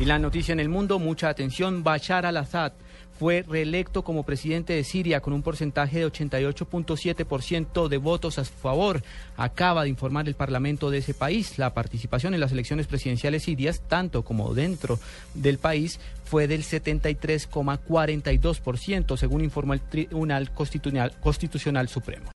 Y la noticia en el mundo, mucha atención, Bashar al-Assad fue reelecto como presidente de Siria con un porcentaje de 88.7% de votos a su favor. Acaba de informar el Parlamento de ese país. La participación en las elecciones presidenciales sirias, tanto como dentro del país, fue del 73,42%, según informó el Tribunal Constitucional, Constitucional Supremo.